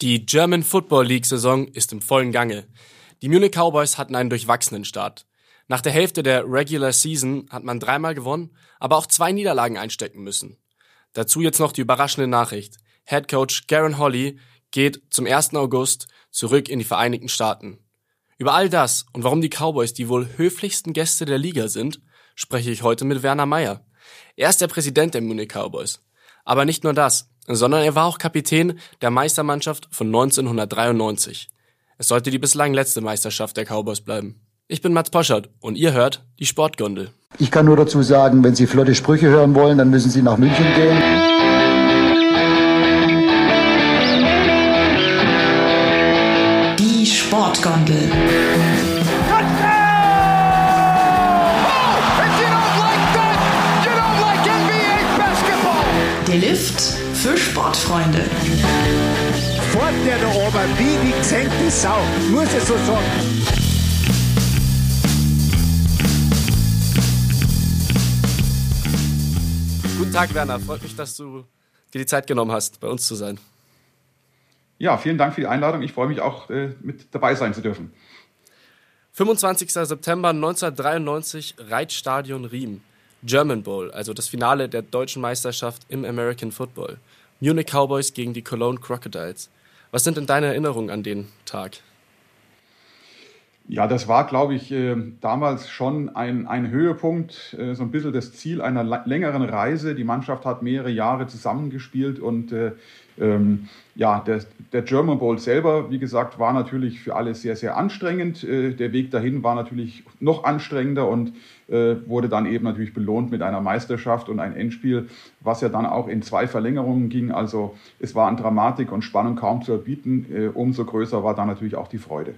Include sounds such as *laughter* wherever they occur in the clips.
Die German Football League Saison ist im vollen Gange. Die Munich Cowboys hatten einen durchwachsenen Start. Nach der Hälfte der Regular Season hat man dreimal gewonnen, aber auch zwei Niederlagen einstecken müssen. Dazu jetzt noch die überraschende Nachricht. Head Coach Garen Holly geht zum 1. August zurück in die Vereinigten Staaten. Über all das und warum die Cowboys die wohl höflichsten Gäste der Liga sind, spreche ich heute mit Werner Meyer. Er ist der Präsident der Munich Cowboys. Aber nicht nur das sondern er war auch Kapitän der Meistermannschaft von 1993. Es sollte die bislang letzte Meisterschaft der Cowboys bleiben. Ich bin Mats Poschert und ihr hört die Sportgondel. Ich kann nur dazu sagen, wenn Sie flotte Sprüche hören wollen, dann müssen Sie nach München gehen. Sportfreunde. Fort der da oben wie die gesenkte Sau, muss ich so sagen. Guten Tag, Werner. Freut mich, dass du dir die Zeit genommen hast, bei uns zu sein. Ja, vielen Dank für die Einladung. Ich freue mich auch, äh, mit dabei sein zu dürfen. 25. September 1993, Reitstadion Riem. German Bowl, also das Finale der deutschen Meisterschaft im American Football. Munich Cowboys gegen die Cologne Crocodiles. Was sind denn deine Erinnerungen an den Tag? Ja, das war, glaube ich, äh, damals schon ein, ein Höhepunkt, äh, so ein bisschen das Ziel einer längeren Reise. Die Mannschaft hat mehrere Jahre zusammengespielt und äh, ähm, ja, der, der, German Bowl selber, wie gesagt, war natürlich für alle sehr, sehr anstrengend. Der Weg dahin war natürlich noch anstrengender und äh, wurde dann eben natürlich belohnt mit einer Meisterschaft und ein Endspiel, was ja dann auch in zwei Verlängerungen ging. Also es war an Dramatik und Spannung kaum zu erbieten. Umso größer war dann natürlich auch die Freude.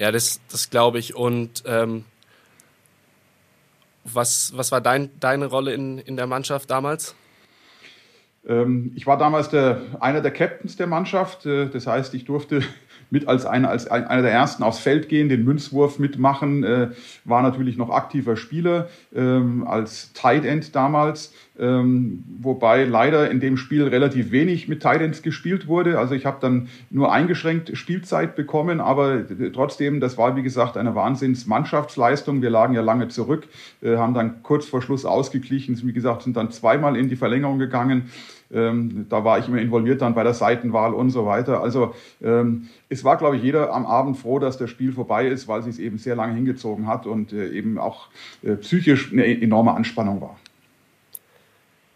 Ja, das, das glaube ich. Und ähm, was, was war dein, deine Rolle in, in der Mannschaft damals? Ähm, ich war damals der, einer der Captains der Mannschaft. Äh, das heißt, ich durfte mit als einer, als einer der ersten aufs Feld gehen, den Münzwurf mitmachen, äh, war natürlich noch aktiver Spieler ähm, als Tight End damals, ähm, wobei leider in dem Spiel relativ wenig mit Tight Ends gespielt wurde. Also ich habe dann nur eingeschränkt Spielzeit bekommen, aber trotzdem, das war wie gesagt eine Wahnsinns-Mannschaftsleistung. Wir lagen ja lange zurück, äh, haben dann kurz vor Schluss ausgeglichen, wie gesagt, sind dann zweimal in die Verlängerung gegangen. Ähm, da war ich immer involviert dann bei der Seitenwahl und so weiter. Also ähm, es war, glaube ich, jeder am Abend froh, dass das Spiel vorbei ist, weil es sich eben sehr lange hingezogen hat und äh, eben auch äh, psychisch eine enorme Anspannung war.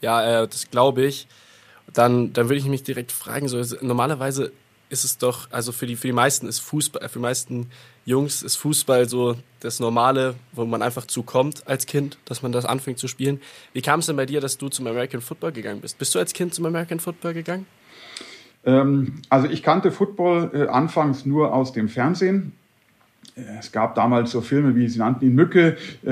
Ja, äh, das glaube ich. Dann, dann würde ich mich direkt fragen, so, normalerweise ist es doch, also für die, für die meisten ist Fußball, für die meisten Jungs ist Fußball so das Normale, wo man einfach zukommt als Kind, dass man das anfängt zu spielen. Wie kam es denn bei dir, dass du zum American Football gegangen bist? Bist du als Kind zum American Football gegangen? Ähm, also ich kannte Football äh, anfangs nur aus dem Fernsehen. Es gab damals so Filme wie, sie nannten ihn Mücke, äh,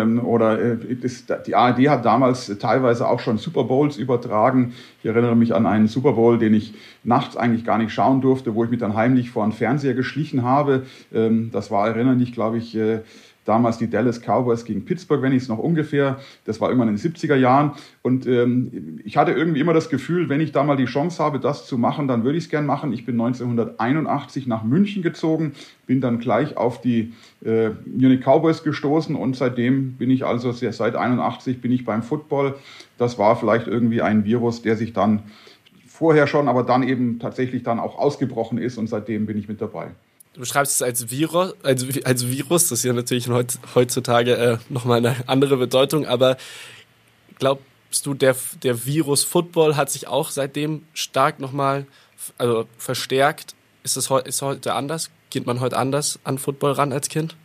ähm, oder äh, das, die ARD hat damals teilweise auch schon Super Bowls übertragen. Ich erinnere mich an einen Super Bowl, den ich nachts eigentlich gar nicht schauen durfte, wo ich mich dann heimlich vor einen Fernseher geschlichen habe. Ähm, das war, erinnere mich, glaube ich, äh, damals die Dallas Cowboys gegen Pittsburgh, wenn ich es noch ungefähr, das war irgendwann in den 70er Jahren. Und ähm, ich hatte irgendwie immer das Gefühl, wenn ich da mal die Chance habe, das zu machen, dann würde ich es gern machen. Ich bin 1981 nach München gezogen, bin dann gleich auf die äh, Munich Cowboys gestoßen und seitdem bin ich also seit 81 bin ich beim Football. Das war vielleicht irgendwie ein Virus, der sich dann vorher schon, aber dann eben tatsächlich dann auch ausgebrochen ist und seitdem bin ich mit dabei. Du beschreibst es als Virus, als, als Virus, das ist ja natürlich heutzutage äh, nochmal eine andere Bedeutung, aber glaubst du, der, der Virus Football hat sich auch seitdem stark nochmal also verstärkt? Ist es ist heute anders? Geht man heute anders an Football ran als Kind?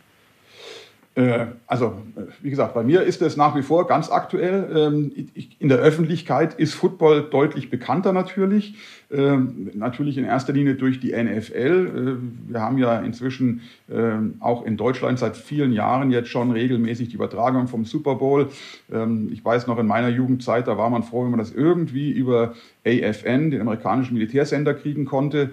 Äh, also, wie gesagt, bei mir ist es nach wie vor ganz aktuell. Ähm, in der Öffentlichkeit ist Football deutlich bekannter natürlich. Ähm, natürlich in erster Linie durch die NFL. Äh, wir haben ja inzwischen ähm, auch in Deutschland seit vielen Jahren jetzt schon regelmäßig die Übertragung vom Super Bowl. Ich weiß noch in meiner Jugendzeit, da war man froh, wenn man das irgendwie über AFN, den amerikanischen Militärsender, kriegen konnte.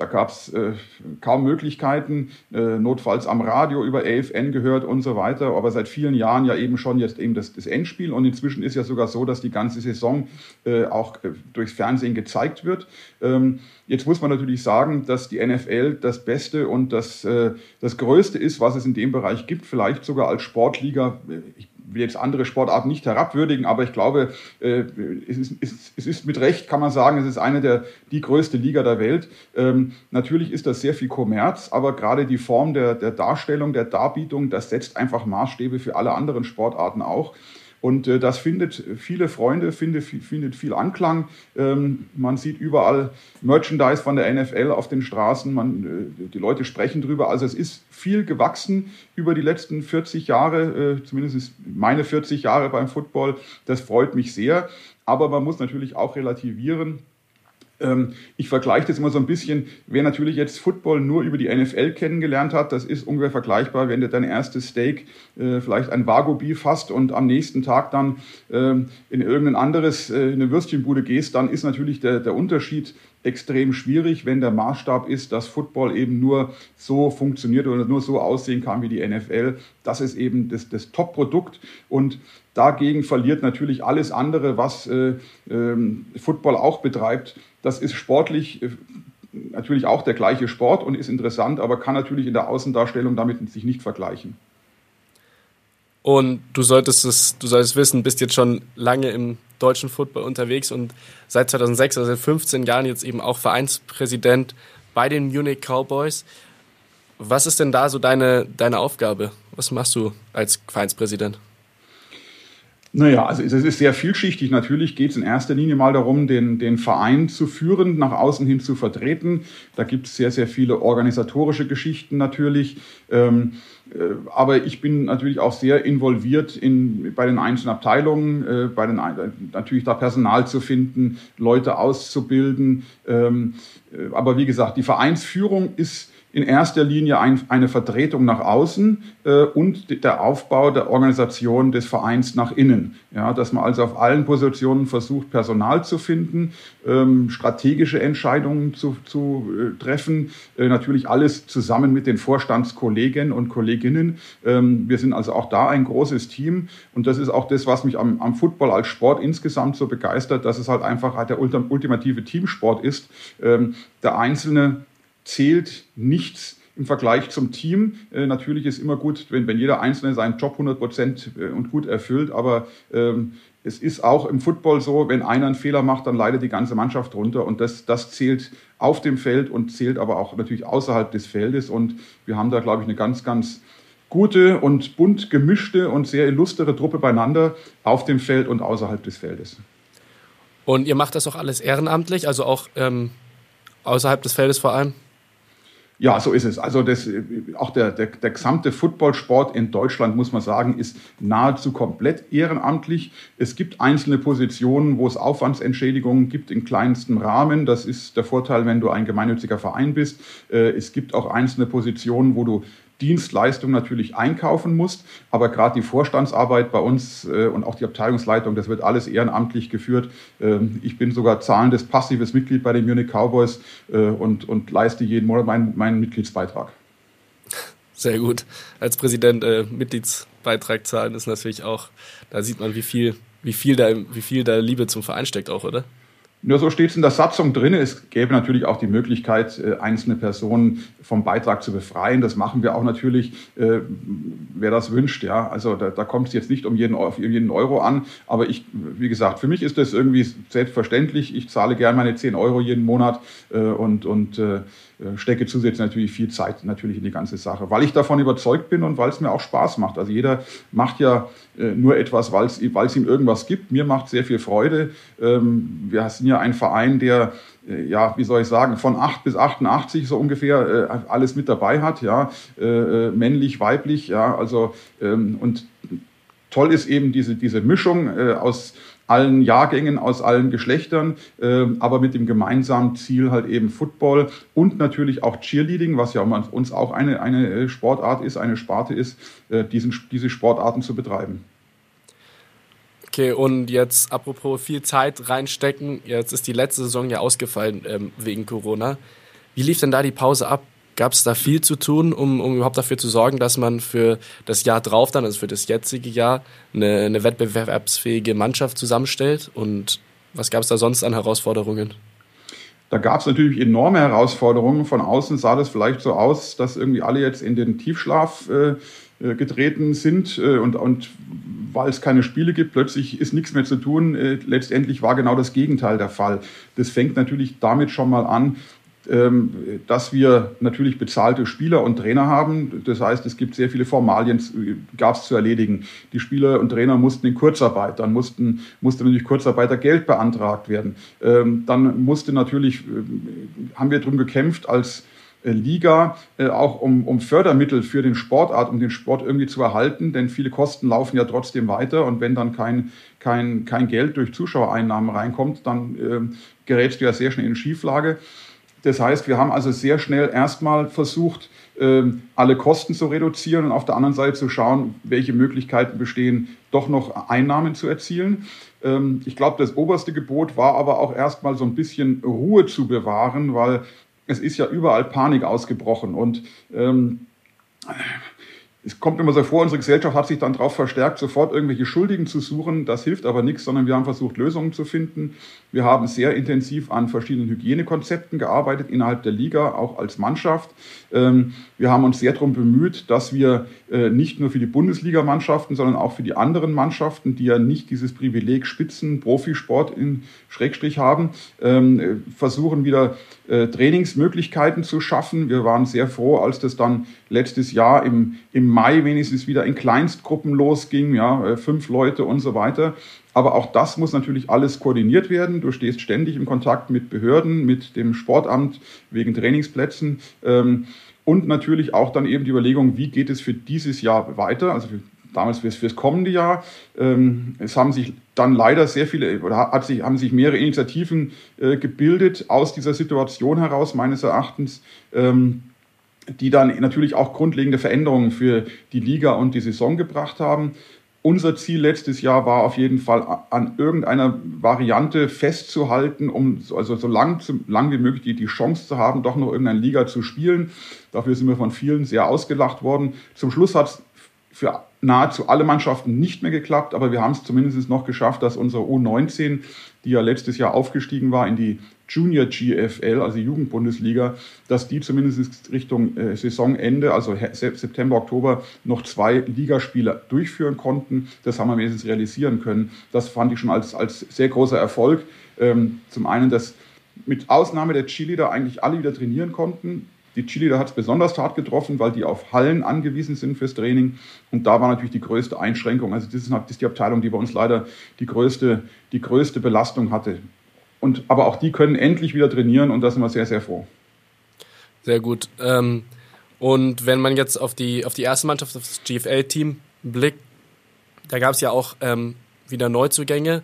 Da gab es äh, kaum Möglichkeiten, äh, notfalls am Radio über AFN gehört und so weiter. Aber seit vielen Jahren ja eben schon jetzt eben das, das Endspiel. Und inzwischen ist ja sogar so, dass die ganze Saison äh, auch äh, durchs Fernsehen gezeigt wird. Ähm, jetzt muss man natürlich sagen, dass die NFL das Beste und das, äh, das Größte ist, was es in dem Bereich gibt. Vielleicht sogar als Sportliga. Ich will jetzt andere Sportarten nicht herabwürdigen, aber ich glaube, äh, es, ist, es, ist, mit Recht, kann man sagen, es ist eine der die größte Liga der Welt. Ähm, natürlich ist das sehr viel Kommerz, aber gerade die Form der, der Darstellung, der Darbietung, das setzt einfach Maßstäbe für alle anderen Sportarten auch. Und äh, das findet viele Freunde, findet, findet viel Anklang. Ähm, man sieht überall Merchandise von der NFL auf den Straßen. Man, äh, die Leute sprechen drüber. Also es ist viel gewachsen über die letzten 40 Jahre, äh, zumindest meine 40 Jahre beim Football. Das freut mich sehr. Aber man muss natürlich auch relativieren ich vergleiche das immer so ein bisschen, wer natürlich jetzt Football nur über die NFL kennengelernt hat, das ist ungefähr vergleichbar, wenn du dein erstes Steak, äh, vielleicht ein Vago Beef hast und am nächsten Tag dann ähm, in irgendein anderes, äh, in eine Würstchenbude gehst, dann ist natürlich der, der Unterschied extrem schwierig, wenn der Maßstab ist, dass Football eben nur so funktioniert oder nur so aussehen kann wie die NFL. Das ist eben das, das Top-Produkt und dagegen verliert natürlich alles andere, was äh, ähm, Football auch betreibt. Das ist sportlich äh, natürlich auch der gleiche Sport und ist interessant, aber kann natürlich in der Außendarstellung damit sich nicht vergleichen. Und du solltest es, du solltest wissen, bist jetzt schon lange im deutschen Football unterwegs und seit 2006, also seit 15 Jahren jetzt eben auch Vereinspräsident bei den Munich Cowboys. Was ist denn da so deine, deine Aufgabe? Was machst du als Vereinspräsident? Naja, also es ist sehr vielschichtig. Natürlich geht es in erster Linie mal darum, den, den Verein zu führen, nach außen hin zu vertreten. Da gibt es sehr, sehr viele organisatorische Geschichten natürlich. Ähm, äh, aber ich bin natürlich auch sehr involviert in, bei den einzelnen Abteilungen, äh, bei den, natürlich da Personal zu finden, Leute auszubilden. Ähm, äh, aber wie gesagt, die Vereinsführung ist in erster Linie ein, eine Vertretung nach außen äh, und der Aufbau der Organisation des Vereins nach innen. Ja, dass man also auf allen Positionen versucht, Personal zu finden, ähm, strategische Entscheidungen zu, zu äh, treffen, äh, natürlich alles zusammen mit den Vorstandskollegen und Kolleginnen. Ähm, wir sind also auch da ein großes Team und das ist auch das, was mich am, am Football als Sport insgesamt so begeistert, dass es halt einfach halt der ultimative Teamsport ist. Ähm, der Einzelne zählt nichts im Vergleich zum Team. Äh, natürlich ist immer gut, wenn, wenn jeder Einzelne seinen Job 100 Prozent äh, und gut erfüllt, aber ähm, es ist auch im Football so, wenn einer einen Fehler macht, dann leidet die ganze Mannschaft drunter und das, das zählt auf dem Feld und zählt aber auch natürlich außerhalb des Feldes und wir haben da, glaube ich, eine ganz, ganz gute und bunt gemischte und sehr illustre Truppe beieinander auf dem Feld und außerhalb des Feldes. Und ihr macht das auch alles ehrenamtlich, also auch ähm, außerhalb des Feldes vor allem? Ja, so ist es. Also das, auch der, der, der gesamte Footballsport in Deutschland, muss man sagen, ist nahezu komplett ehrenamtlich. Es gibt einzelne Positionen, wo es Aufwandsentschädigungen gibt im kleinsten Rahmen. Das ist der Vorteil, wenn du ein gemeinnütziger Verein bist. Äh, es gibt auch einzelne Positionen, wo du Dienstleistung natürlich einkaufen musst. Aber gerade die Vorstandsarbeit bei uns äh, und auch die Abteilungsleitung, das wird alles ehrenamtlich geführt. Ähm, ich bin sogar zahlendes passives Mitglied bei den Munich Cowboys äh, und, und leiste jeden Monat meinen, meinen Mitgliedsbeitrag. Sehr gut. Als Präsident äh, Mitgliedsbeitrag zahlen ist natürlich auch, da sieht man, wie viel, wie viel da, wie viel da Liebe zum Verein steckt auch, oder? Nur so steht es in der Satzung drin. Es gäbe natürlich auch die Möglichkeit, äh, einzelne Personen vom Beitrag zu befreien. Das machen wir auch natürlich, äh, wer das wünscht. Ja, also da, da kommt es jetzt nicht um jeden, auf jeden Euro an. Aber ich, wie gesagt, für mich ist das irgendwie selbstverständlich. Ich zahle gerne meine 10 Euro jeden Monat äh, und, und stecke zusätzlich natürlich viel Zeit natürlich in die ganze Sache, weil ich davon überzeugt bin und weil es mir auch Spaß macht. Also jeder macht ja äh, nur etwas, weil es ihm irgendwas gibt. Mir macht sehr viel Freude. Ähm, wir sind ja ein Verein, der äh, ja, wie soll ich sagen, von 8 bis 88 so ungefähr äh, alles mit dabei hat, ja, männlich, weiblich, ja, also ähm, und toll ist eben diese, diese Mischung aus allen Jahrgängen, aus allen Geschlechtern, äh, aber mit dem gemeinsamen Ziel halt eben Football und natürlich auch Cheerleading, was ja uns auch eine, eine Sportart ist, eine Sparte ist, äh, diesen, diese Sportarten zu betreiben. Okay, und jetzt apropos viel Zeit reinstecken, jetzt ist die letzte Saison ja ausgefallen ähm, wegen Corona. Wie lief denn da die Pause ab? Gab es da viel zu tun, um, um überhaupt dafür zu sorgen, dass man für das Jahr drauf dann, also für das jetzige Jahr, eine, eine wettbewerbsfähige Mannschaft zusammenstellt? Und was gab es da sonst an Herausforderungen? Da gab es natürlich enorme Herausforderungen. Von außen sah das vielleicht so aus, dass irgendwie alle jetzt in den Tiefschlaf äh, äh getreten sind äh, und, und weil es keine Spiele gibt, plötzlich ist nichts mehr zu tun. Äh, letztendlich war genau das Gegenteil der Fall. Das fängt natürlich damit schon mal an, dass wir natürlich bezahlte Spieler und Trainer haben. Das heißt, es gibt sehr viele Formalien, gab es zu erledigen. Die Spieler und Trainer mussten in Kurzarbeit, dann mussten, musste natürlich Kurzarbeitergeld beantragt werden. Ähm, dann musste natürlich, äh, haben wir darum gekämpft als äh, Liga äh, auch um, um Fördermittel für den Sportart, um den Sport irgendwie zu erhalten, denn viele Kosten laufen ja trotzdem weiter und wenn dann kein, kein, kein Geld durch Zuschauereinnahmen reinkommt, dann äh, gerätst du ja sehr schnell in Schieflage. Das heißt, wir haben also sehr schnell erstmal versucht, ähm, alle Kosten zu reduzieren und auf der anderen Seite zu schauen, welche Möglichkeiten bestehen, doch noch Einnahmen zu erzielen. Ähm, ich glaube, das oberste Gebot war aber auch erstmal so ein bisschen Ruhe zu bewahren, weil es ist ja überall Panik ausgebrochen und ähm, es kommt immer so vor, unsere Gesellschaft hat sich dann darauf verstärkt, sofort irgendwelche Schuldigen zu suchen. Das hilft aber nichts, sondern wir haben versucht, Lösungen zu finden. Wir haben sehr intensiv an verschiedenen Hygienekonzepten gearbeitet, innerhalb der Liga, auch als Mannschaft. Ähm, wir haben uns sehr darum bemüht, dass wir äh, nicht nur für die Bundesligamannschaften, sondern auch für die anderen Mannschaften, die ja nicht dieses Privileg Spitzen, Profisport in Schrägstrich haben, ähm, versuchen wieder äh, Trainingsmöglichkeiten zu schaffen. Wir waren sehr froh, als das dann letztes Jahr im, im Mai wenigstens wieder in Kleinstgruppen losging, ja, äh, fünf Leute und so weiter. Aber auch das muss natürlich alles koordiniert werden. Du stehst ständig im Kontakt mit Behörden, mit dem Sportamt wegen Trainingsplätzen. Ähm, und natürlich auch dann eben die Überlegung, wie geht es für dieses Jahr weiter, also für damals fürs, fürs kommende Jahr. Ähm, es haben sich dann leider sehr viele, oder hat sich, haben sich mehrere Initiativen äh, gebildet aus dieser Situation heraus, meines Erachtens, ähm, die dann natürlich auch grundlegende Veränderungen für die Liga und die Saison gebracht haben. Unser Ziel letztes Jahr war auf jeden Fall an irgendeiner Variante festzuhalten, um also so lang, so lang wie möglich die, die Chance zu haben, doch noch irgendeine Liga zu spielen. Dafür sind wir von vielen sehr ausgelacht worden. Zum Schluss hat es für nahezu alle Mannschaften nicht mehr geklappt, aber wir haben es zumindest noch geschafft, dass unsere U19, die ja letztes Jahr aufgestiegen war in die Junior GFL, also Jugendbundesliga, dass die zumindest Richtung äh, Saisonende, also September, Oktober, noch zwei Ligaspiele durchführen konnten. Das haben wir wenigstens realisieren können. Das fand ich schon als, als sehr großer Erfolg. Ähm, zum einen, dass mit Ausnahme der da eigentlich alle wieder trainieren konnten. Die Chili, da hat es besonders hart getroffen, weil die auf Hallen angewiesen sind fürs Training. Und da war natürlich die größte Einschränkung. Also das ist, das ist die Abteilung, die bei uns leider die größte, die größte Belastung hatte. Und, aber auch die können endlich wieder trainieren und da sind wir sehr, sehr froh. Sehr gut. Ähm, und wenn man jetzt auf die, auf die erste Mannschaft, auf das GFL-Team blickt, da gab es ja auch ähm, wieder Neuzugänge,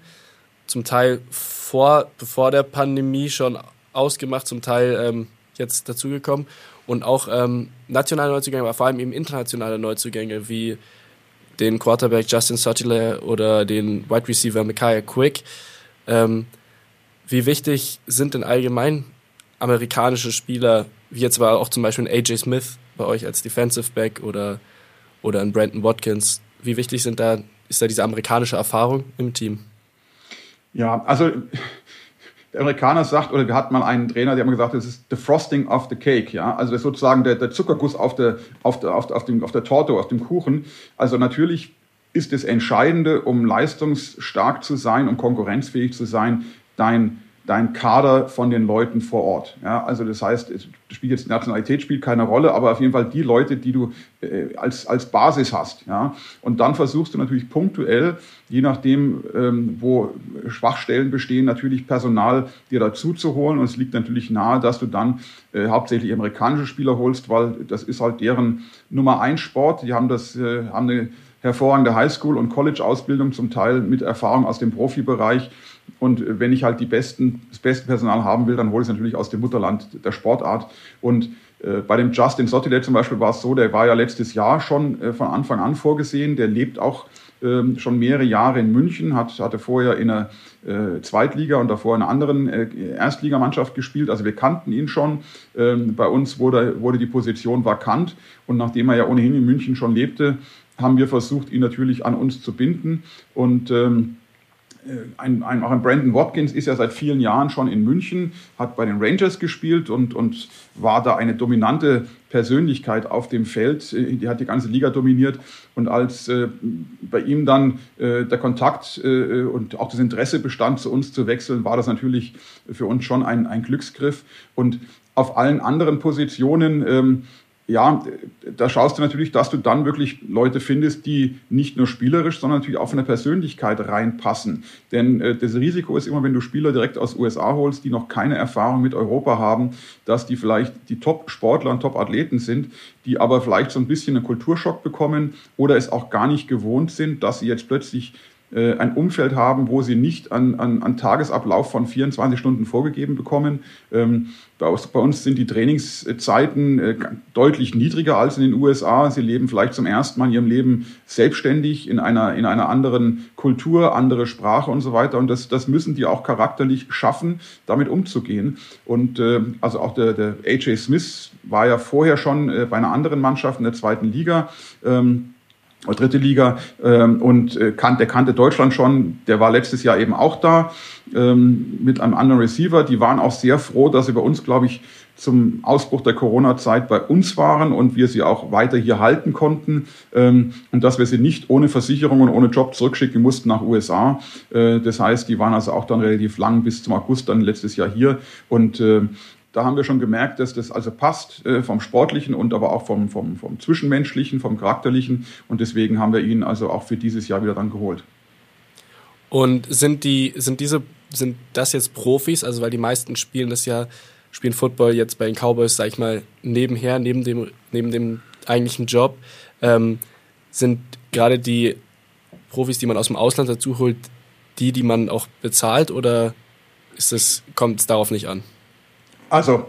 zum Teil vor, bevor der Pandemie schon ausgemacht, zum Teil ähm, jetzt dazugekommen und auch ähm, nationale Neuzugänge, aber vor allem eben internationale Neuzugänge wie den Quarterback Justin Suttiler oder den Wide Receiver Micaiah Quick. Ähm, wie wichtig sind denn allgemein amerikanische Spieler, wie jetzt war auch zum Beispiel ein AJ Smith bei euch als Defensive Back oder, oder ein Brandon Watkins? Wie wichtig sind da, ist da diese amerikanische Erfahrung im Team? Ja, also der Amerikaner sagt, oder wir hatten mal einen Trainer, der hat gesagt, das ist the frosting of the cake, ja, also das ist sozusagen der, der Zuckerguss auf der, auf, der, auf, der, auf, dem, auf der Torte, auf dem Kuchen. Also natürlich ist das Entscheidende, um leistungsstark zu sein, um konkurrenzfähig zu sein, dein dein Kader von den Leuten vor Ort. Ja, also das heißt, es spielt jetzt Nationalität spielt keine Rolle, aber auf jeden Fall die Leute, die du äh, als, als Basis hast. Ja, und dann versuchst du natürlich punktuell, je nachdem, ähm, wo Schwachstellen bestehen, natürlich Personal dir dazu zu holen. Und es liegt natürlich nahe, dass du dann äh, hauptsächlich amerikanische Spieler holst, weil das ist halt deren Nummer eins Sport. Die haben das, äh, haben eine hervorragende Highschool- und College-Ausbildung, zum Teil mit Erfahrung aus dem Profibereich. Und wenn ich halt die besten, das beste Personal haben will, dann hole ich es natürlich aus dem Mutterland der Sportart. Und äh, bei dem Justin Sottile zum Beispiel war es so, der war ja letztes Jahr schon äh, von Anfang an vorgesehen. Der lebt auch ähm, schon mehrere Jahre in München, hat, hatte vorher in einer äh, Zweitliga und davor in einer anderen äh, Erstligamannschaft gespielt. Also wir kannten ihn schon. Ähm, bei uns wurde, wurde die Position vakant und nachdem er ja ohnehin in München schon lebte, haben wir versucht, ihn natürlich an uns zu binden und ähm, äh, ein, ein, auch ein Brandon Watkins ist ja seit vielen Jahren schon in München, hat bei den Rangers gespielt und, und war da eine dominante Persönlichkeit auf dem Feld. Äh, die hat die ganze Liga dominiert. Und als äh, bei ihm dann äh, der Kontakt äh, und auch das Interesse bestand, zu uns zu wechseln, war das natürlich für uns schon ein, ein Glücksgriff. Und auf allen anderen Positionen ähm, ja, da schaust du natürlich, dass du dann wirklich Leute findest, die nicht nur spielerisch, sondern natürlich auch von der Persönlichkeit reinpassen. Denn äh, das Risiko ist immer, wenn du Spieler direkt aus USA holst, die noch keine Erfahrung mit Europa haben, dass die vielleicht die Top-Sportler und Top-Athleten sind, die aber vielleicht so ein bisschen einen Kulturschock bekommen oder es auch gar nicht gewohnt sind, dass sie jetzt plötzlich äh, ein Umfeld haben, wo sie nicht an, an, an Tagesablauf von 24 Stunden vorgegeben bekommen. Ähm, bei, bei uns sind die Trainingszeiten äh, deutlich niedriger als in den USA. Sie leben vielleicht zum ersten Mal in ihrem Leben selbstständig in einer, in einer anderen Kultur, andere Sprache und so weiter. Und das, das müssen die auch charakterlich schaffen, damit umzugehen. Und äh, also auch der, der AJ Smith war ja vorher schon äh, bei einer anderen Mannschaft in der zweiten Liga. Ähm, dritte Liga ähm, und äh, kan der kannte Deutschland schon, der war letztes Jahr eben auch da ähm, mit einem anderen Receiver. Die waren auch sehr froh, dass sie bei uns, glaube ich, zum Ausbruch der Corona-Zeit bei uns waren und wir sie auch weiter hier halten konnten ähm, und dass wir sie nicht ohne Versicherung und ohne Job zurückschicken mussten nach USA. Äh, das heißt, die waren also auch dann relativ lang bis zum August dann letztes Jahr hier und äh, da haben wir schon gemerkt, dass das also passt äh, vom Sportlichen und aber auch vom, vom, vom Zwischenmenschlichen, vom Charakterlichen. Und deswegen haben wir ihn also auch für dieses Jahr wieder dann geholt. Und sind die, sind diese, sind das jetzt Profis? Also weil die meisten spielen das ja, spielen Football jetzt bei den Cowboys, sag ich mal, nebenher, neben dem, neben dem eigentlichen Job. Ähm, sind gerade die Profis, die man aus dem Ausland dazu holt, die, die man auch bezahlt oder kommt es darauf nicht an? Also,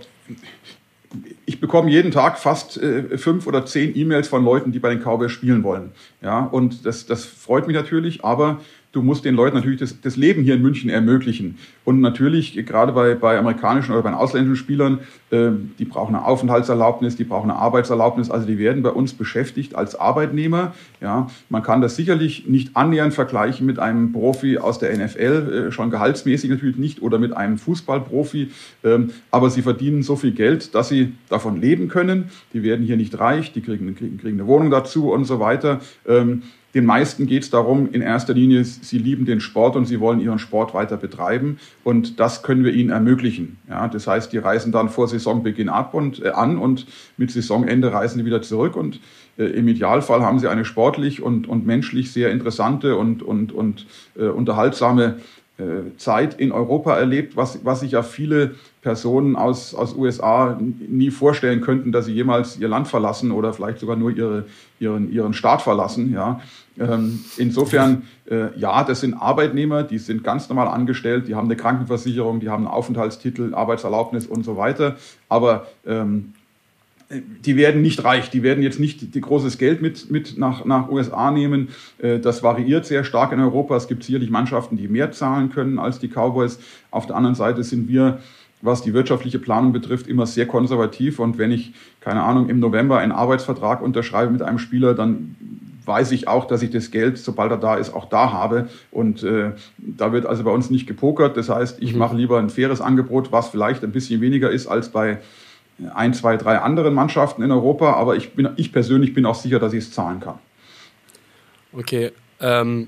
ich bekomme jeden Tag fast äh, fünf oder zehn E-Mails von Leuten, die bei den Cowboys spielen wollen. Ja, und das, das freut mich natürlich, aber du musst den Leuten natürlich das, das Leben hier in München ermöglichen. Und natürlich, gerade bei, bei amerikanischen oder bei ausländischen Spielern, äh, die brauchen eine Aufenthaltserlaubnis, die brauchen eine Arbeitserlaubnis, also die werden bei uns beschäftigt als Arbeitnehmer. Ja, man kann das sicherlich nicht annähernd vergleichen mit einem Profi aus der NFL, äh, schon gehaltsmäßig natürlich nicht, oder mit einem Fußballprofi, ähm, aber sie verdienen so viel Geld, dass sie davon leben können. Die werden hier nicht reich, die kriegen, kriegen, kriegen eine Wohnung dazu und so weiter. Ähm, den meisten geht es darum, in erster Linie, sie lieben den Sport und sie wollen ihren Sport weiter betreiben. Und das können wir ihnen ermöglichen. Ja, das heißt, die reisen dann vor Saisonbeginn ab und äh, an und mit Saisonende reisen sie wieder zurück. Und äh, im Idealfall haben sie eine sportlich und, und menschlich sehr interessante und, und, und äh, unterhaltsame Zeit in Europa erlebt, was, was sich ja viele Personen aus, aus USA nie vorstellen könnten, dass sie jemals ihr Land verlassen oder vielleicht sogar nur ihre, ihren, ihren Staat verlassen. Ja. Ähm, insofern, äh, ja, das sind Arbeitnehmer, die sind ganz normal angestellt, die haben eine Krankenversicherung, die haben einen Aufenthaltstitel, Arbeitserlaubnis und so weiter. Aber ähm, die werden nicht reich, die werden jetzt nicht die großes Geld mit, mit nach, nach USA nehmen. Äh, das variiert sehr stark in Europa. Es gibt sicherlich Mannschaften, die mehr zahlen können als die Cowboys. Auf der anderen Seite sind wir, was die wirtschaftliche Planung betrifft, immer sehr konservativ. Und wenn ich, keine Ahnung, im November einen Arbeitsvertrag unterschreibe mit einem Spieler, dann weiß ich auch, dass ich das Geld, sobald er da ist, auch da habe. Und äh, da wird also bei uns nicht gepokert. Das heißt, ich mhm. mache lieber ein faires Angebot, was vielleicht ein bisschen weniger ist als bei ein, zwei, drei anderen Mannschaften in Europa, aber ich, bin, ich persönlich bin auch sicher, dass ich es zahlen kann. Okay, ähm,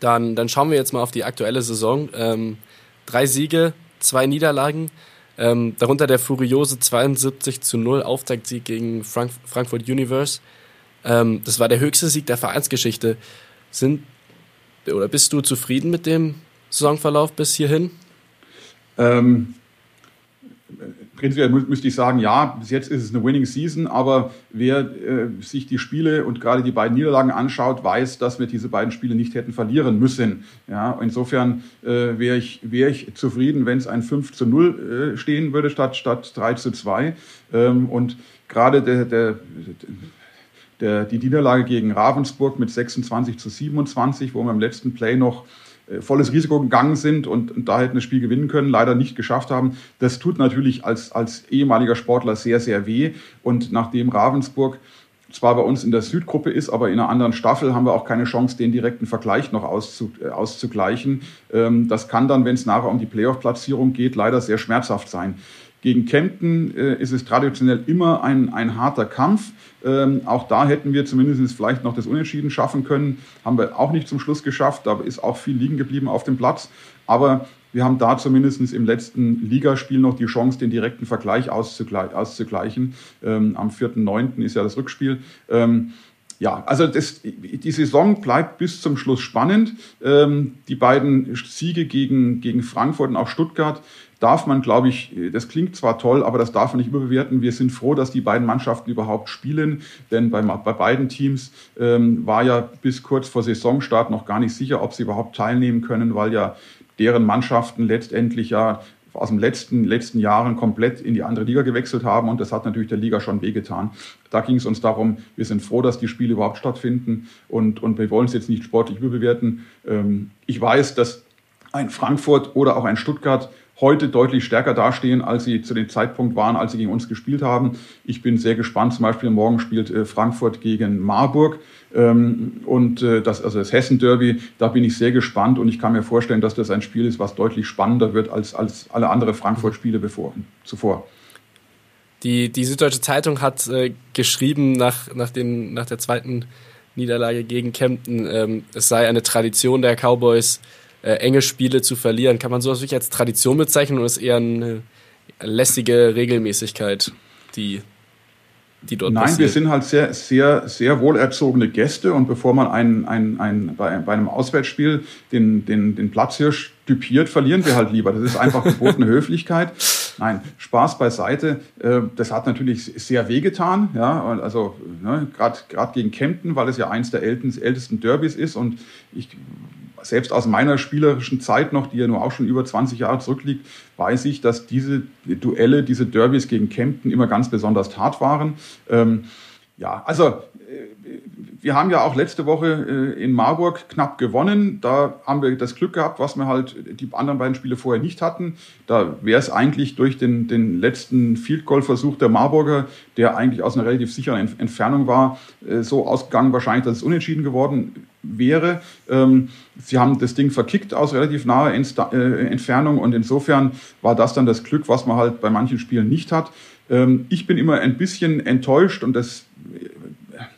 dann, dann schauen wir jetzt mal auf die aktuelle Saison. Ähm, drei Siege, zwei Niederlagen, ähm, darunter der furiose 72 zu 0 Auftaktsieg gegen Frank Frankfurt Universe. Ähm, das war der höchste Sieg der Vereinsgeschichte. Sind oder bist du zufrieden mit dem Saisonverlauf bis hierhin? Ähm, prinzipiell müsste ich sagen, ja, bis jetzt ist es eine Winning Season, aber wer äh, sich die Spiele und gerade die beiden Niederlagen anschaut, weiß, dass wir diese beiden Spiele nicht hätten verlieren müssen. Ja, insofern äh, wäre ich, wär ich zufrieden, wenn es ein 5 zu 0 äh, stehen würde statt, statt 3 zu 2. Ähm, und gerade der, der, der, die Niederlage gegen Ravensburg mit 26 zu 27, wo wir im letzten Play noch volles Risiko gegangen sind und, und, da hätten das Spiel gewinnen können, leider nicht geschafft haben. Das tut natürlich als, als ehemaliger Sportler sehr, sehr weh. Und nachdem Ravensburg zwar bei uns in der Südgruppe ist, aber in einer anderen Staffel haben wir auch keine Chance, den direkten Vergleich noch auszu, äh, auszugleichen. Ähm, das kann dann, wenn es nachher um die Playoff-Platzierung geht, leider sehr schmerzhaft sein. Gegen Kempten äh, ist es traditionell immer ein, ein harter Kampf. Ähm, auch da hätten wir zumindest vielleicht noch das Unentschieden schaffen können. Haben wir auch nicht zum Schluss geschafft. Da ist auch viel liegen geblieben auf dem Platz. Aber wir haben da zumindest im letzten Ligaspiel noch die Chance, den direkten Vergleich auszugleichen. Ähm, am 4.9. ist ja das Rückspiel. Ähm, ja, also das, die Saison bleibt bis zum Schluss spannend. Ähm, die beiden Siege gegen, gegen Frankfurt und auch Stuttgart darf man, glaube ich, das klingt zwar toll, aber das darf man nicht überbewerten. Wir sind froh, dass die beiden Mannschaften überhaupt spielen, denn bei, bei beiden Teams ähm, war ja bis kurz vor Saisonstart noch gar nicht sicher, ob sie überhaupt teilnehmen können, weil ja deren Mannschaften letztendlich ja aus den letzten, letzten Jahren komplett in die andere Liga gewechselt haben und das hat natürlich der Liga schon wehgetan. Da ging es uns darum, wir sind froh, dass die Spiele überhaupt stattfinden und, und wir wollen es jetzt nicht sportlich überbewerten. Ähm, ich weiß, dass ein Frankfurt oder auch ein Stuttgart heute deutlich stärker dastehen, als sie zu dem Zeitpunkt waren, als sie gegen uns gespielt haben. Ich bin sehr gespannt. Zum Beispiel morgen spielt äh, Frankfurt gegen Marburg. Ähm, und äh, das, also das Hessen-Derby, da bin ich sehr gespannt und ich kann mir vorstellen, dass das ein Spiel ist, was deutlich spannender wird als, als alle anderen Frankfurt-Spiele zuvor. Die, die Süddeutsche Zeitung hat äh, geschrieben nach, nach, den, nach der zweiten Niederlage gegen Kempten, ähm, es sei eine Tradition der Cowboys, äh, enge Spiele zu verlieren. Kann man sowas wirklich als Tradition bezeichnen oder ist eher eine lästige Regelmäßigkeit, die, die dort Nein, passiert? wir sind halt sehr, sehr, sehr wohlerzogene Gäste und bevor man ein, ein, ein, bei, bei einem Auswärtsspiel den, den, den Platzhirsch typiert, verlieren wir halt lieber. Das ist einfach gebotene *laughs* Höflichkeit. Nein, Spaß beiseite. Äh, das hat natürlich sehr wehgetan. Ja, also ne, gerade gegen Kempten, weil es ja eins der ältesten, ältesten Derbys ist und ich selbst aus meiner spielerischen Zeit noch, die ja nur auch schon über 20 Jahre zurückliegt, weiß ich, dass diese Duelle, diese Derbys gegen Kempten immer ganz besonders hart waren. Ähm, ja, also äh, wir haben ja auch letzte Woche äh, in Marburg knapp gewonnen. Da haben wir das Glück gehabt, was wir halt die anderen beiden Spiele vorher nicht hatten. Da wäre es eigentlich durch den, den letzten Field Goal Versuch der Marburger, der eigentlich aus einer relativ sicheren Entfernung war, äh, so ausgegangen wahrscheinlich, dass es unentschieden geworden wäre. Ähm, sie haben das Ding verkickt aus relativ naher äh, Entfernung und insofern war das dann das Glück, was man halt bei manchen Spielen nicht hat. Ähm, ich bin immer ein bisschen enttäuscht und das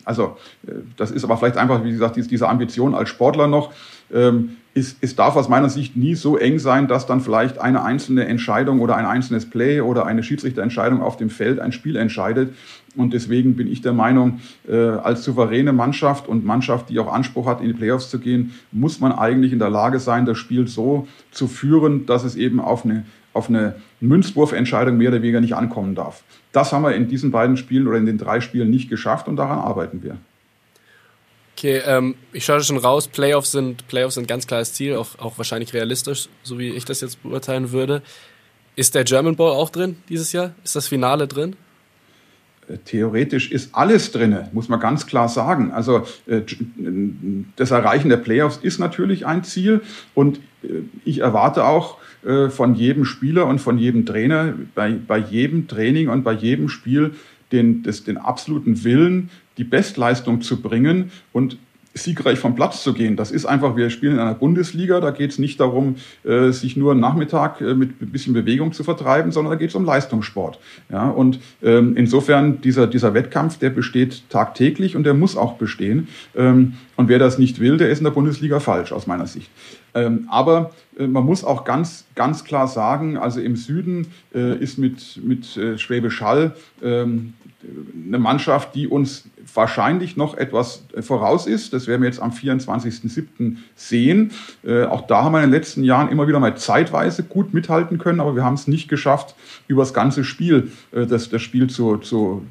also äh, das ist aber vielleicht einfach, wie gesagt, diese Ambition als Sportler noch. Ähm, es, es darf aus meiner Sicht nie so eng sein, dass dann vielleicht eine einzelne Entscheidung oder ein einzelnes Play oder eine Schiedsrichterentscheidung auf dem Feld ein Spiel entscheidet. Und deswegen bin ich der Meinung, äh, als souveräne Mannschaft und Mannschaft, die auch Anspruch hat, in die Playoffs zu gehen, muss man eigentlich in der Lage sein, das Spiel so zu führen, dass es eben auf eine, auf eine Münzwurfentscheidung mehr oder weniger nicht ankommen darf. Das haben wir in diesen beiden Spielen oder in den drei Spielen nicht geschafft und daran arbeiten wir. Okay, ähm, ich schaue schon raus, Playoffs sind, Playoffs sind ganz klares Ziel, auch, auch wahrscheinlich realistisch, so wie ich das jetzt beurteilen würde. Ist der German Bowl auch drin dieses Jahr? Ist das Finale drin? Äh, theoretisch ist alles drin, muss man ganz klar sagen. Also äh, das Erreichen der Playoffs ist natürlich ein Ziel und äh, ich erwarte auch von jedem Spieler und von jedem Trainer bei, bei jedem Training und bei jedem Spiel den, das, den absoluten Willen, die Bestleistung zu bringen und siegreich vom Platz zu gehen. Das ist einfach, wir spielen in einer Bundesliga, da geht es nicht darum, äh, sich nur einen Nachmittag äh, mit ein bisschen Bewegung zu vertreiben, sondern da geht es um Leistungssport. Ja, und ähm, insofern dieser, dieser Wettkampf, der besteht tagtäglich und der muss auch bestehen. Ähm, und wer das nicht will, der ist in der Bundesliga falsch, aus meiner Sicht. Ähm, aber äh, man muss auch ganz, ganz klar sagen, also im Süden ist mit, mit Schwäbisch Hall eine Mannschaft, die uns wahrscheinlich noch etwas voraus ist. Das werden wir jetzt am 24.07. sehen. Äh, auch da haben wir in den letzten Jahren immer wieder mal zeitweise gut mithalten können, aber wir haben es nicht geschafft, über das ganze Spiel äh, das, das Spiel zu, zu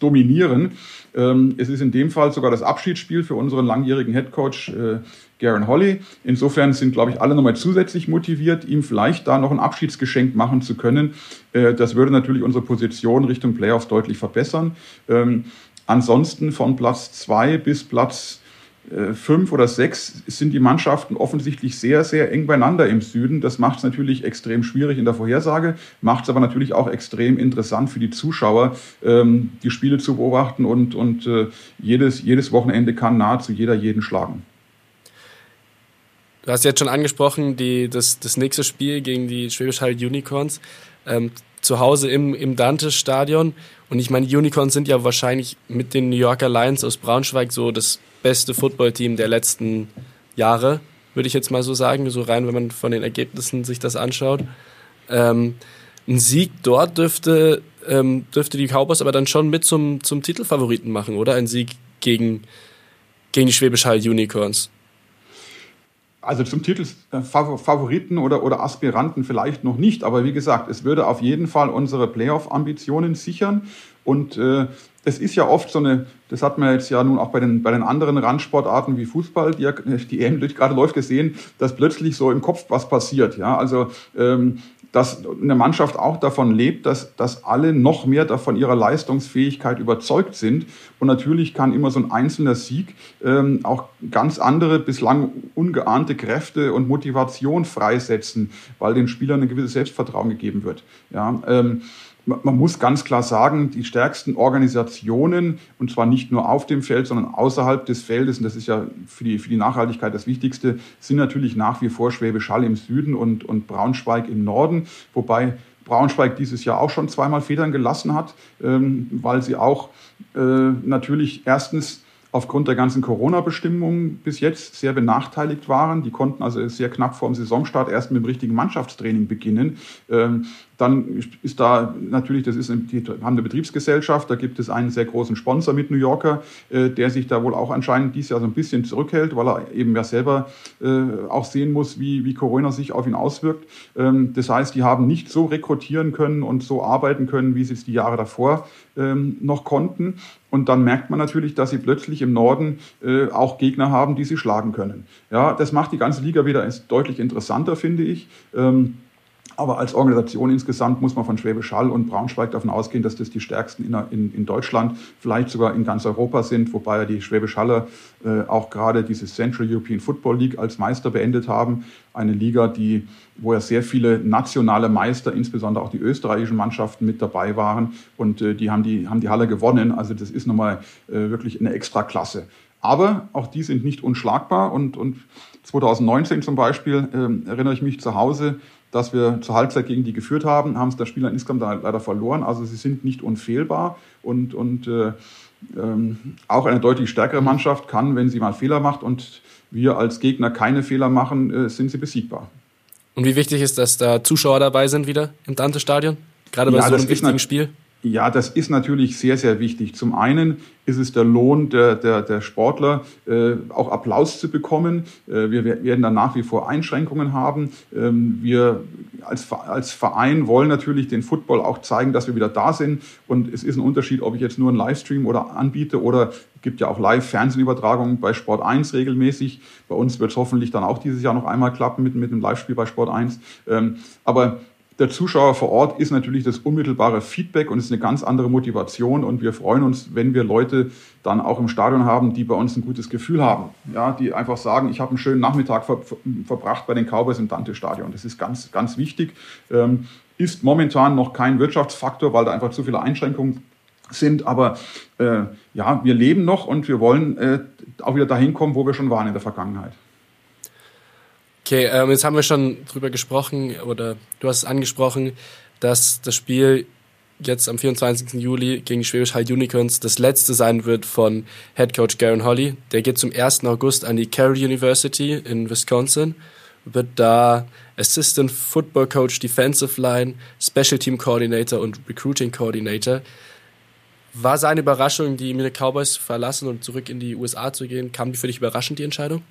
dominieren. Ähm, es ist in dem Fall sogar das Abschiedsspiel für unseren langjährigen Headcoach äh, Garen Holly. Insofern sind, glaube ich, alle nochmal zusätzlich motiviert, ihm vielleicht da noch ein Abschiedsgeschenk machen zu können. Äh, das würde natürlich unsere Position Richtung Playoffs deutlich verbessern. Ähm, ansonsten von Platz zwei bis Platz äh, oder sechs sind die Mannschaften offensichtlich sehr, sehr eng beieinander im Süden. Das macht es natürlich extrem schwierig in der Vorhersage, macht es aber natürlich auch extrem interessant für die Zuschauer, ähm, die Spiele zu beobachten und, und äh, jedes, jedes Wochenende kann nahezu jeder jeden schlagen. Du hast jetzt schon angesprochen, die, das, das nächste Spiel gegen die Schwäbisch Hall Unicorns ähm, zu Hause im, im Dante-Stadion. Und ich meine, Unicorns sind ja wahrscheinlich mit den New Yorker Lions aus Braunschweig so das beste Footballteam der letzten Jahre, würde ich jetzt mal so sagen, so rein, wenn man von den Ergebnissen sich das anschaut. Ähm, ein Sieg dort dürfte, ähm, dürfte die Cowboys aber dann schon mit zum, zum Titelfavoriten machen, oder? Ein Sieg gegen, gegen die Schwäbisch Hall Unicorns. Also zum Titel äh, Favoriten oder, oder Aspiranten vielleicht noch nicht, aber wie gesagt, es würde auf jeden Fall unsere Playoff-Ambitionen sichern. Und äh, es ist ja oft so eine, das hat man jetzt ja nun auch bei den, bei den anderen Randsportarten wie Fußball, die, die EM gerade läuft, gesehen, dass plötzlich so im Kopf was passiert. Ja, also ähm, dass eine Mannschaft auch davon lebt, dass, dass alle noch mehr davon ihrer Leistungsfähigkeit überzeugt sind. Und natürlich kann immer so ein einzelner Sieg ähm, auch ganz andere, bislang ungeahnte Kräfte und Motivation freisetzen, weil den Spielern ein gewisses Selbstvertrauen gegeben wird. Ja, ähm, man muss ganz klar sagen, die stärksten Organisationen, und zwar nicht nur auf dem Feld, sondern außerhalb des Feldes, und das ist ja für die, für die Nachhaltigkeit das Wichtigste, sind natürlich nach wie vor Schwäbisch Hall im Süden und, und Braunschweig im Norden, wobei Braunschweig dieses Jahr auch schon zweimal Federn gelassen hat, ähm, weil sie auch äh, natürlich erstens aufgrund der ganzen Corona-Bestimmungen bis jetzt sehr benachteiligt waren. Die konnten also sehr knapp vor dem Saisonstart erst mit dem richtigen Mannschaftstraining beginnen. Ähm, dann ist da natürlich, das ist, die haben eine Betriebsgesellschaft, da gibt es einen sehr großen Sponsor mit New Yorker, äh, der sich da wohl auch anscheinend dieses Jahr so ein bisschen zurückhält, weil er eben ja selber äh, auch sehen muss, wie, wie Corona sich auf ihn auswirkt. Ähm, das heißt, die haben nicht so rekrutieren können und so arbeiten können, wie sie es die Jahre davor ähm, noch konnten. Und dann merkt man natürlich, dass sie plötzlich im Norden äh, auch Gegner haben, die sie schlagen können. Ja, das macht die ganze Liga wieder deutlich interessanter, finde ich. Ähm, aber als Organisation insgesamt muss man von Schwäbisch Hall und Braunschweig davon ausgehen, dass das die stärksten in, in, in Deutschland, vielleicht sogar in ganz Europa sind, wobei ja die Schwäbisch Haller äh, auch gerade diese Central European Football League als Meister beendet haben. Eine Liga, die, wo ja sehr viele nationale Meister, insbesondere auch die österreichischen Mannschaften mit dabei waren. Und äh, die, haben die haben die Halle gewonnen. Also das ist nochmal äh, wirklich eine Extraklasse. Aber auch die sind nicht unschlagbar. Und, und 2019 zum Beispiel äh, erinnere ich mich zu Hause, dass wir zur Halbzeit gegen die geführt haben, haben es der Spieler insgesamt leider verloren. Also sie sind nicht unfehlbar und, und äh, ähm, auch eine deutlich stärkere Mannschaft kann, wenn sie mal Fehler macht und wir als Gegner keine Fehler machen, äh, sind sie besiegbar. Und wie wichtig ist, dass da Zuschauer dabei sind wieder im Dante-Stadion? Gerade bei ja, so einem wichtigen Spiel? Ja, das ist natürlich sehr, sehr wichtig. Zum einen ist es der Lohn der, der, der Sportler, äh, auch Applaus zu bekommen. Äh, wir werden dann nach wie vor Einschränkungen haben. Ähm, wir als, als Verein wollen natürlich den Football auch zeigen, dass wir wieder da sind. Und es ist ein Unterschied, ob ich jetzt nur einen Livestream oder anbiete oder gibt ja auch Live-Fernsehübertragungen bei Sport 1 regelmäßig. Bei uns wird es hoffentlich dann auch dieses Jahr noch einmal klappen mit, mit einem Live-Spiel bei Sport 1. Ähm, aber der Zuschauer vor Ort ist natürlich das unmittelbare Feedback und ist eine ganz andere Motivation. Und wir freuen uns, wenn wir Leute dann auch im Stadion haben, die bei uns ein gutes Gefühl haben. Ja, die einfach sagen, ich habe einen schönen Nachmittag ver verbracht bei den Cowboys im Dante-Stadion. Das ist ganz, ganz wichtig. Ähm, ist momentan noch kein Wirtschaftsfaktor, weil da einfach zu viele Einschränkungen sind. Aber äh, ja, wir leben noch und wir wollen äh, auch wieder dahin kommen, wo wir schon waren in der Vergangenheit. Okay, ähm, jetzt haben wir schon drüber gesprochen oder du hast es angesprochen, dass das Spiel jetzt am 24. Juli gegen Schwäbisch High Unicorns das letzte sein wird von Head Coach Garen Holly. Der geht zum 1. August an die Carroll University in Wisconsin, wird da Assistant Football Coach, Defensive Line, Special Team Coordinator und Recruiting Coordinator. War seine Überraschung, die Munich Cowboys zu verlassen und zurück in die USA zu gehen, kam die für dich überraschend, die Entscheidung?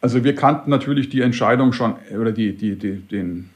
Also wir kannten natürlich die Entscheidung schon oder die, die, die, den,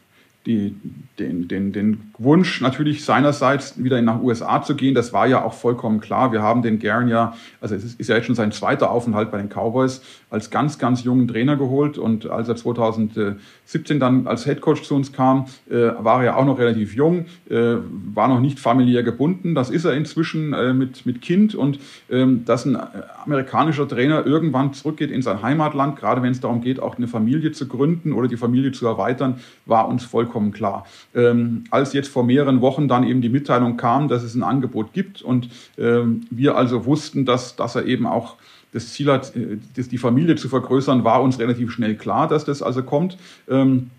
die, den, den, den Wunsch natürlich seinerseits wieder nach USA zu gehen. Das war ja auch vollkommen klar. Wir haben den Gern ja, also es ist ja jetzt schon sein zweiter Aufenthalt bei den Cowboys. Als ganz, ganz jungen Trainer geholt. Und als er 2017 dann als Head Coach zu uns kam, äh, war er ja auch noch relativ jung, äh, war noch nicht familiär gebunden. Das ist er inzwischen äh, mit, mit Kind. Und ähm, dass ein amerikanischer Trainer irgendwann zurückgeht in sein Heimatland, gerade wenn es darum geht, auch eine Familie zu gründen oder die Familie zu erweitern, war uns vollkommen klar. Ähm, als jetzt vor mehreren Wochen dann eben die Mitteilung kam, dass es ein Angebot gibt und ähm, wir also wussten, dass, dass er eben auch das Ziel hat, äh, das die Familie zu vergrößern, war uns relativ schnell klar, dass das also kommt. Ähm,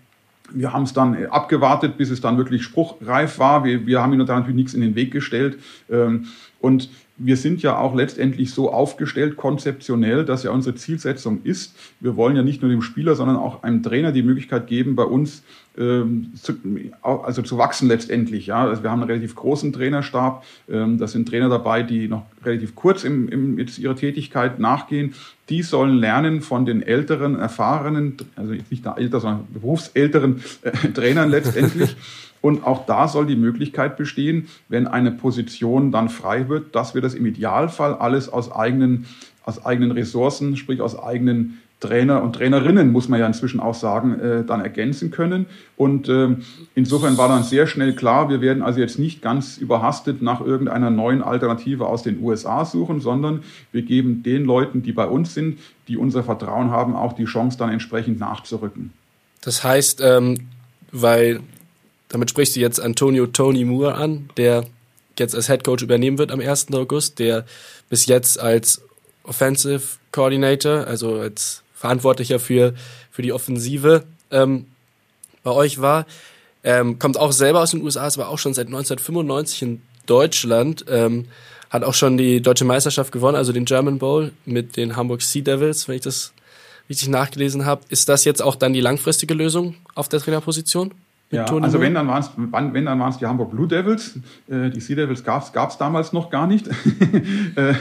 wir haben es dann äh, abgewartet, bis es dann wirklich spruchreif war. Wir, wir haben ihm natürlich nichts in den Weg gestellt. Ähm, und wir sind ja auch letztendlich so aufgestellt, konzeptionell, dass ja unsere Zielsetzung ist, wir wollen ja nicht nur dem Spieler, sondern auch einem Trainer die Möglichkeit geben, bei uns ähm, zu, also zu wachsen letztendlich. Ja. Also wir haben einen relativ großen Trainerstab. Ähm, das sind Trainer dabei, die noch relativ kurz im, im, jetzt ihrer Tätigkeit nachgehen. Die sollen lernen von den älteren, erfahrenen, also nicht älter, sondern berufsälteren äh, Trainern letztendlich. *laughs* Und auch da soll die Möglichkeit bestehen, wenn eine Position dann frei wird, dass wir das im Idealfall alles aus eigenen, aus eigenen Ressourcen, sprich aus eigenen Trainer und Trainerinnen, muss man ja inzwischen auch sagen, äh, dann ergänzen können. Und äh, insofern war dann sehr schnell klar, wir werden also jetzt nicht ganz überhastet nach irgendeiner neuen Alternative aus den USA suchen, sondern wir geben den Leuten, die bei uns sind, die unser Vertrauen haben, auch die Chance, dann entsprechend nachzurücken. Das heißt, ähm, weil damit sprichst du jetzt Antonio Tony Moore an, der jetzt als Head Coach übernehmen wird am 1. August, der bis jetzt als Offensive Coordinator, also als Verantwortlicher für, für die Offensive ähm, bei euch war. Ähm, kommt auch selber aus den USA, ist aber auch schon seit 1995 in Deutschland. Ähm, hat auch schon die deutsche Meisterschaft gewonnen, also den German Bowl mit den Hamburg Sea Devils, wenn ich das richtig nachgelesen habe. Ist das jetzt auch dann die langfristige Lösung auf der Trainerposition? Ja, also wenn dann waren es wenn dann waren es die Hamburg Blue Devils, äh, die Sea Devils gab es damals noch gar nicht, *laughs* äh,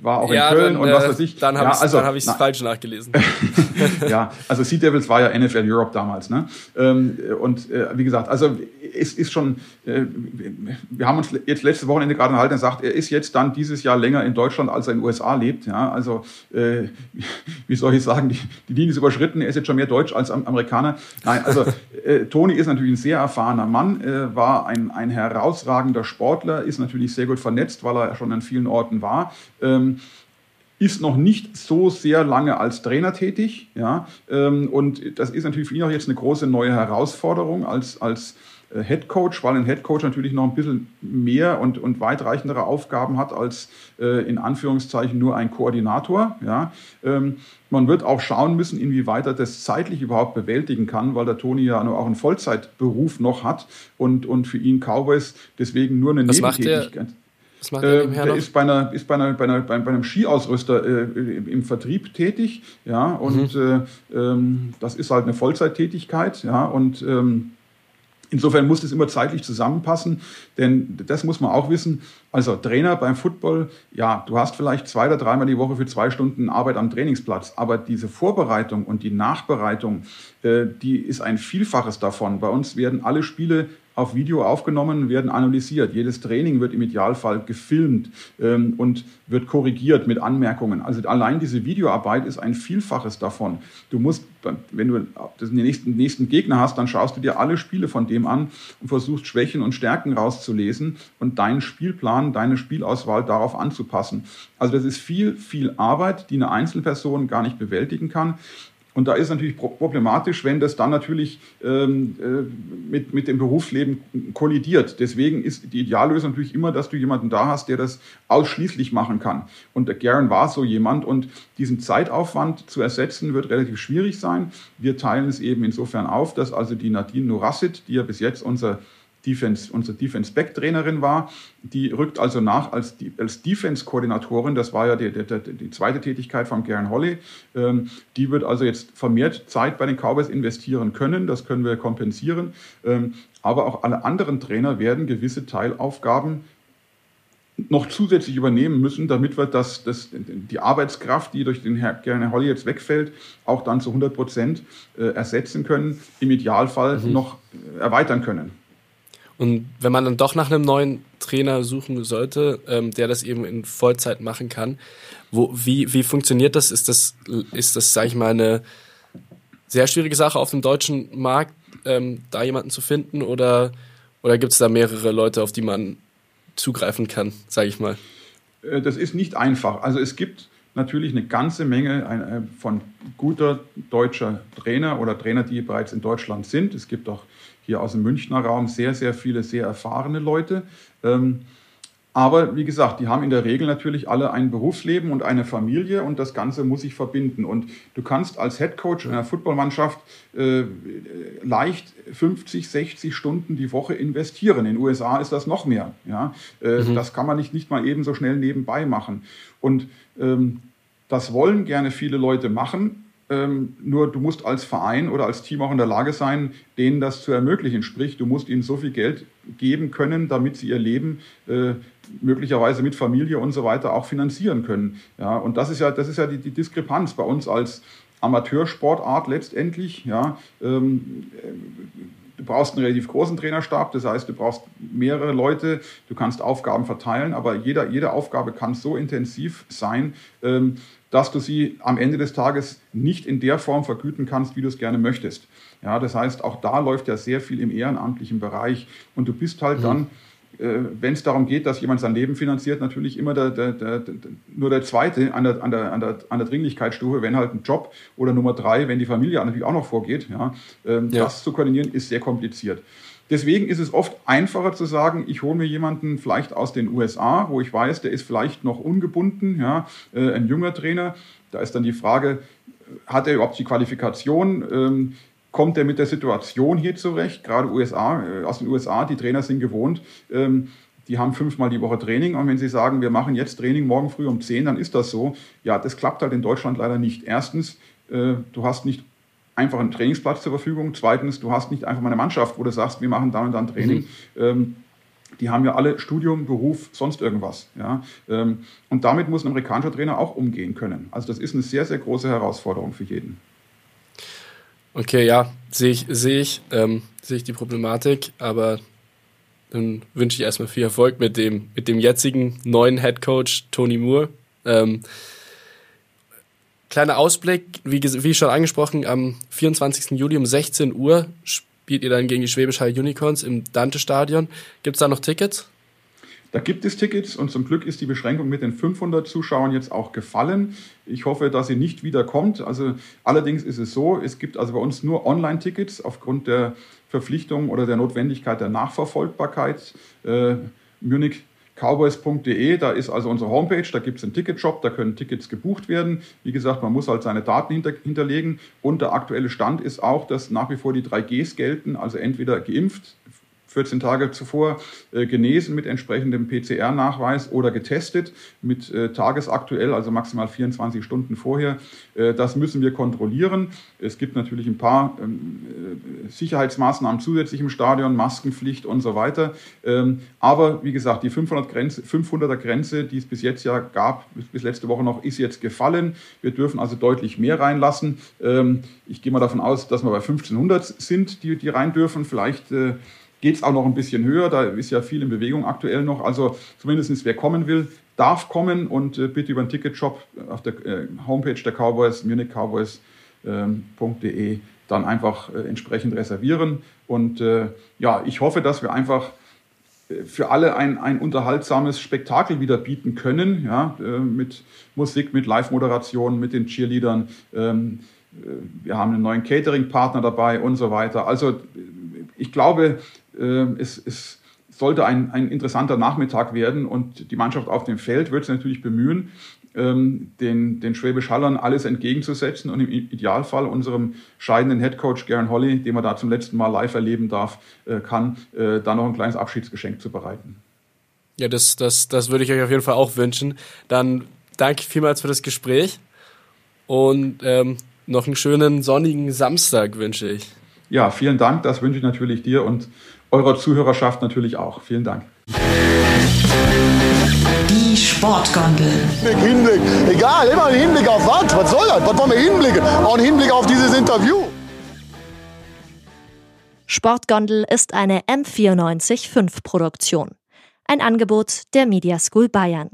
war auch ja, in Köln dann, und was äh, weiß ich. Dann habe ja, ich es also, hab falsch nachgelesen. *laughs* ja, also Sea Devils war ja NFL Europe damals, ne? Ähm, und äh, wie gesagt, also es ist schon, äh, wir haben uns jetzt letzte Wochenende gerade unterhalten und gesagt, er ist jetzt dann dieses Jahr länger in Deutschland, als er in den USA lebt. Ja, also äh, *laughs* wie soll ich sagen, die, die Linie ist überschritten, er ist jetzt schon mehr Deutsch als Amerikaner. Nein, also äh, Toni ist natürlich ein sehr erfahrener Mann, äh, war ein, ein herausragender Sportler, ist natürlich sehr gut vernetzt, weil er schon an vielen Orten war. Ähm, ist noch nicht so sehr lange als Trainer tätig, ja, ähm, und das ist natürlich für ihn auch jetzt eine große neue Herausforderung als, als Head Coach, weil ein Head Coach natürlich noch ein bisschen mehr und, und weitreichendere Aufgaben hat als äh, in Anführungszeichen nur ein Koordinator. Ja. Ähm, man wird auch schauen müssen, inwieweit er das zeitlich überhaupt bewältigen kann, weil der Toni ja auch einen Vollzeitberuf noch hat und, und für ihn Cowboys deswegen nur eine Was Nebentätigkeit. Was macht der, äh, der ist bei einer ist bei einer, bei, einer, bei einem Skiausrüster äh, im Vertrieb tätig, ja und mhm. äh, ähm, das ist halt eine Vollzeittätigkeit, ja und ähm, Insofern muss das immer zeitlich zusammenpassen, denn das muss man auch wissen. Also Trainer beim Football, ja, du hast vielleicht zwei oder dreimal die Woche für zwei Stunden Arbeit am Trainingsplatz, aber diese Vorbereitung und die Nachbereitung, äh, die ist ein Vielfaches davon. Bei uns werden alle Spiele auf Video aufgenommen, werden analysiert. Jedes Training wird im Idealfall gefilmt ähm, und wird korrigiert mit Anmerkungen. Also allein diese Videoarbeit ist ein Vielfaches davon. Du musst, wenn du den nächsten, nächsten Gegner hast, dann schaust du dir alle Spiele von dem an und versuchst Schwächen und Stärken rauszulesen und deinen Spielplan, deine Spielauswahl darauf anzupassen. Also das ist viel, viel Arbeit, die eine Einzelperson gar nicht bewältigen kann. Und da ist natürlich problematisch, wenn das dann natürlich ähm, äh, mit, mit dem Berufsleben kollidiert. Deswegen ist die Ideallösung natürlich immer, dass du jemanden da hast, der das ausschließlich machen kann. Und der Garen war so jemand und diesen Zeitaufwand zu ersetzen wird relativ schwierig sein. Wir teilen es eben insofern auf, dass also die Nadine Nurassit, die ja bis jetzt unser Defense, unsere Defense-Back-Trainerin war. Die rückt also nach als, als Defense-Koordinatorin. Das war ja die, die, die, zweite Tätigkeit von Garen Holly. Ähm, die wird also jetzt vermehrt Zeit bei den Cowboys investieren können. Das können wir kompensieren. Ähm, aber auch alle anderen Trainer werden gewisse Teilaufgaben noch zusätzlich übernehmen müssen, damit wir das, das, die Arbeitskraft, die durch den Herr Gern Holly jetzt wegfällt, auch dann zu 100 Prozent äh, ersetzen können, im Idealfall mhm. noch erweitern können. Und wenn man dann doch nach einem neuen Trainer suchen sollte, ähm, der das eben in Vollzeit machen kann. Wo, wie, wie funktioniert das? Ist das, ist das, sag ich mal, eine sehr schwierige Sache auf dem deutschen Markt, ähm, da jemanden zu finden? Oder, oder gibt es da mehrere Leute, auf die man zugreifen kann, sage ich mal? Äh, das ist nicht einfach. Also es gibt natürlich eine ganze Menge äh, von guter deutscher Trainer oder Trainer, die bereits in Deutschland sind. Es gibt auch hier aus dem Münchner Raum sehr, sehr viele sehr erfahrene Leute. Ähm, aber wie gesagt, die haben in der Regel natürlich alle ein Berufsleben und eine Familie und das Ganze muss sich verbinden. Und du kannst als Head Coach einer Footballmannschaft äh, leicht 50, 60 Stunden die Woche investieren. In den USA ist das noch mehr. Ja? Äh, mhm. Das kann man nicht, nicht mal eben so schnell nebenbei machen. Und ähm, das wollen gerne viele Leute machen, ähm, nur du musst als Verein oder als Team auch in der Lage sein, denen das zu ermöglichen. Sprich, du musst ihnen so viel Geld geben können, damit sie ihr Leben äh, möglicherweise mit Familie und so weiter auch finanzieren können. Ja, und das ist ja, das ist ja die, die Diskrepanz bei uns als Amateursportart letztendlich. Ja, ähm, Du brauchst einen relativ großen Trainerstab, das heißt, du brauchst mehrere Leute, du kannst Aufgaben verteilen, aber jeder, jede Aufgabe kann so intensiv sein, ähm, dass du sie am Ende des Tages nicht in der Form vergüten kannst, wie du es gerne möchtest. Ja, das heißt, auch da läuft ja sehr viel im ehrenamtlichen Bereich und du bist halt mhm. dann, äh, wenn es darum geht, dass jemand sein Leben finanziert, natürlich immer der, der, der, nur der Zweite an der, an, der, an, der, an der Dringlichkeitsstufe, wenn halt ein Job oder Nummer drei, wenn die Familie natürlich auch noch vorgeht. Ja, ähm, ja. Das zu koordinieren ist sehr kompliziert. Deswegen ist es oft einfacher zu sagen, ich hole mir jemanden vielleicht aus den USA, wo ich weiß, der ist vielleicht noch ungebunden, ja, äh, ein junger Trainer. Da ist dann die Frage, hat er überhaupt die Qualifikation? Ähm, kommt er mit der Situation hier zurecht? Gerade USA, äh, aus den USA, die Trainer sind gewohnt. Ähm, die haben fünfmal die Woche Training und wenn sie sagen, wir machen jetzt Training morgen früh um 10, dann ist das so. Ja, das klappt halt in Deutschland leider nicht. Erstens, äh, du hast nicht einfach einen Trainingsplatz zur Verfügung. Zweitens, du hast nicht einfach mal eine Mannschaft, wo du sagst, wir machen dann und dann Training. Mhm. Ähm, die haben ja alle Studium, Beruf, sonst irgendwas. Ja? Ähm, und damit muss ein amerikanischer Trainer auch umgehen können. Also das ist eine sehr, sehr große Herausforderung für jeden. Okay, ja, sehe ich, sehe ich, ähm, sehe ich die Problematik, aber dann wünsche ich erstmal viel Erfolg mit dem, mit dem jetzigen neuen Head Coach Tony Moore. Ähm, Kleiner Ausblick, wie, wie schon angesprochen, am 24. Juli um 16 Uhr spielt ihr dann gegen die Schwäbisch Hall Unicorns im Dante-Stadion. Gibt es da noch Tickets? Da gibt es Tickets und zum Glück ist die Beschränkung mit den 500 Zuschauern jetzt auch gefallen. Ich hoffe, dass sie nicht wieder kommt. Also allerdings ist es so, es gibt also bei uns nur Online-Tickets aufgrund der Verpflichtung oder der Notwendigkeit der Nachverfolgbarkeit. Äh, Munich cowboys.de, da ist also unsere Homepage, da gibt es einen Ticketshop, da können Tickets gebucht werden. Wie gesagt, man muss halt seine Daten hinter, hinterlegen und der aktuelle Stand ist auch, dass nach wie vor die 3Gs gelten, also entweder geimpft, 14 Tage zuvor äh, genesen mit entsprechendem PCR-Nachweis oder getestet mit äh, tagesaktuell, also maximal 24 Stunden vorher. Äh, das müssen wir kontrollieren. Es gibt natürlich ein paar ähm, äh, Sicherheitsmaßnahmen zusätzlich im Stadion, Maskenpflicht und so weiter. Ähm, aber wie gesagt, die 500 Grenze, 500er Grenze, die es bis jetzt ja gab, bis letzte Woche noch, ist jetzt gefallen. Wir dürfen also deutlich mehr reinlassen. Ähm, ich gehe mal davon aus, dass wir bei 1500 sind, die, die rein dürfen. Vielleicht äh, geht es auch noch ein bisschen höher. Da ist ja viel in Bewegung aktuell noch. Also zumindest wer kommen will, darf kommen und äh, bitte über den Ticketshop auf der äh, Homepage der Cowboys, munichcowboys.de, ähm, dann einfach äh, entsprechend reservieren. Und äh, ja, ich hoffe, dass wir einfach äh, für alle ein, ein unterhaltsames Spektakel wieder bieten können, ja, äh, mit Musik, mit Live-Moderation, mit den Cheerleadern. Ähm, wir haben einen neuen Catering-Partner dabei und so weiter. Also ich glaube, ähm, es, es sollte ein, ein interessanter Nachmittag werden und die Mannschaft auf dem Feld wird sich natürlich bemühen, ähm, den, den Schwäbisch Hallern alles entgegenzusetzen und im Idealfall unserem scheidenden Headcoach Garen Holly, den man da zum letzten Mal live erleben darf, äh, kann, äh, da noch ein kleines Abschiedsgeschenk zu bereiten. Ja, das, das, das würde ich euch auf jeden Fall auch wünschen. Dann danke vielmals für das Gespräch und ähm, noch einen schönen sonnigen Samstag wünsche ich. Ja, vielen Dank. Das wünsche ich natürlich dir und eurer Zuhörerschaft natürlich auch. Vielen Dank. Die Sportgondel. Hinblick, egal, immer ein Hinblick auf was? Was soll das? Was wollen wir hinblicken? Auch ein Hinblick auf dieses Interview. Sportgondel ist eine M945 Produktion. Ein Angebot der Media School Bayern.